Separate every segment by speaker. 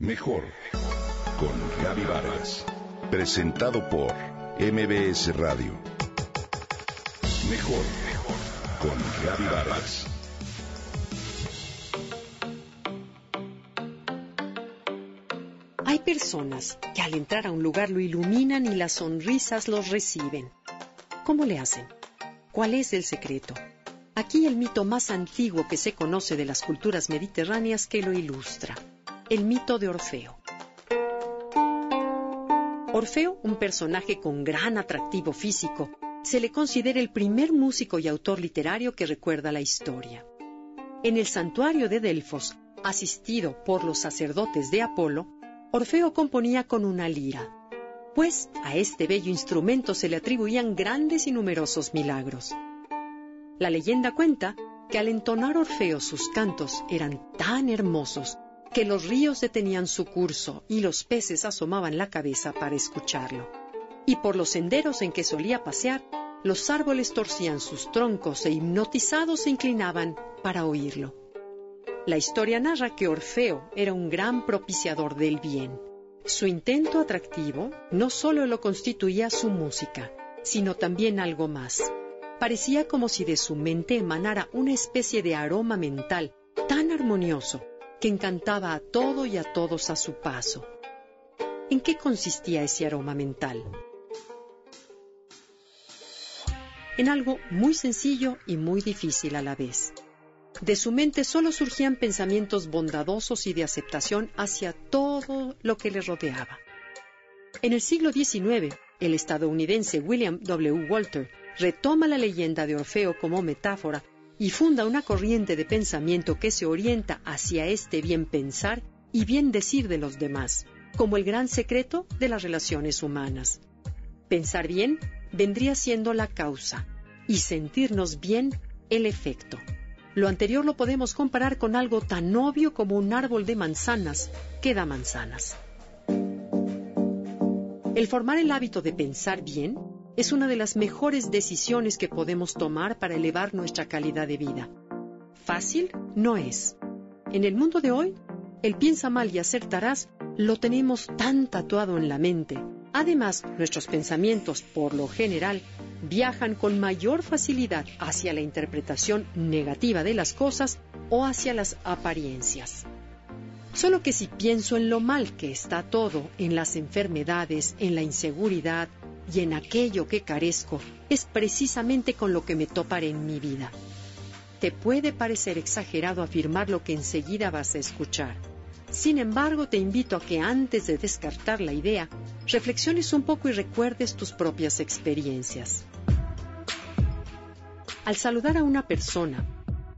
Speaker 1: Mejor con Gaby Vargas. Presentado por MBS Radio. Mejor con Gaby Vargas.
Speaker 2: Hay personas que al entrar a un lugar lo iluminan y las sonrisas los reciben. ¿Cómo le hacen? ¿Cuál es el secreto? Aquí el mito más antiguo que se conoce de las culturas mediterráneas que lo ilustra, el mito de Orfeo. Orfeo, un personaje con gran atractivo físico, se le considera el primer músico y autor literario que recuerda la historia. En el santuario de Delfos, asistido por los sacerdotes de Apolo, Orfeo componía con una lira, pues a este bello instrumento se le atribuían grandes y numerosos milagros. La leyenda cuenta que al entonar Orfeo sus cantos eran tan hermosos que los ríos detenían su curso y los peces asomaban la cabeza para escucharlo. Y por los senderos en que solía pasear, los árboles torcían sus troncos e hipnotizados se inclinaban para oírlo. La historia narra que Orfeo era un gran propiciador del bien. Su intento atractivo no solo lo constituía su música, sino también algo más. Parecía como si de su mente emanara una especie de aroma mental tan armonioso que encantaba a todo y a todos a su paso. ¿En qué consistía ese aroma mental? En algo muy sencillo y muy difícil a la vez. De su mente solo surgían pensamientos bondadosos y de aceptación hacia todo lo que le rodeaba. En el siglo XIX, el estadounidense William W. Walter retoma la leyenda de Orfeo como metáfora y funda una corriente de pensamiento que se orienta hacia este bien pensar y bien decir de los demás, como el gran secreto de las relaciones humanas. Pensar bien vendría siendo la causa y sentirnos bien el efecto. Lo anterior lo podemos comparar con algo tan obvio como un árbol de manzanas que da manzanas. El formar el hábito de pensar bien es una de las mejores decisiones que podemos tomar para elevar nuestra calidad de vida. Fácil no es. En el mundo de hoy, el piensa mal y acertarás lo tenemos tan tatuado en la mente. Además, nuestros pensamientos, por lo general, viajan con mayor facilidad hacia la interpretación negativa de las cosas o hacia las apariencias. Solo que si pienso en lo mal que está todo, en las enfermedades, en la inseguridad y en aquello que carezco, es precisamente con lo que me toparé en mi vida. Te puede parecer exagerado afirmar lo que enseguida vas a escuchar. Sin embargo, te invito a que antes de descartar la idea, reflexiones un poco y recuerdes tus propias experiencias. Al saludar a una persona,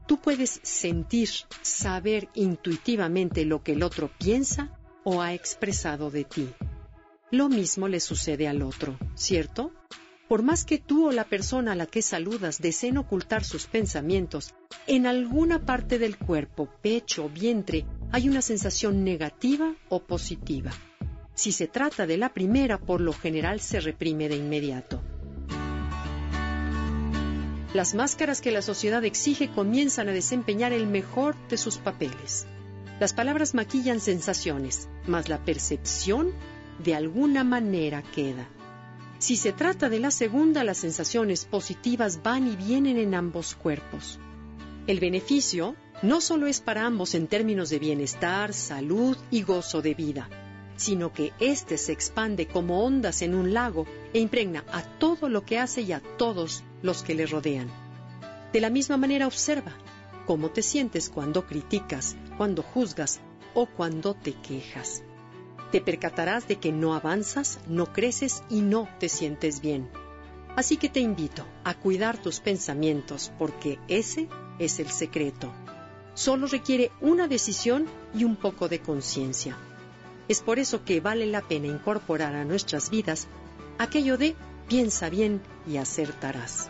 Speaker 2: tú puedes sentir, saber intuitivamente lo que el otro piensa o ha expresado de ti. Lo mismo le sucede al otro, ¿cierto? Por más que tú o la persona a la que saludas deseen ocultar sus pensamientos, en alguna parte del cuerpo, pecho o vientre, hay una sensación negativa o positiva. Si se trata de la primera, por lo general se reprime de inmediato. Las máscaras que la sociedad exige comienzan a desempeñar el mejor de sus papeles. Las palabras maquillan sensaciones, mas la percepción de alguna manera queda. Si se trata de la segunda, las sensaciones positivas van y vienen en ambos cuerpos. El beneficio no solo es para ambos en términos de bienestar, salud y gozo de vida, sino que éste se expande como ondas en un lago e impregna a todo lo que hace y a todos los que le rodean. De la misma manera observa cómo te sientes cuando criticas, cuando juzgas o cuando te quejas. Te percatarás de que no avanzas, no creces y no te sientes bien. Así que te invito a cuidar tus pensamientos porque ese es el secreto. Solo requiere una decisión y un poco de conciencia. Es por eso que vale la pena incorporar a nuestras vidas aquello de piensa bien y acertarás.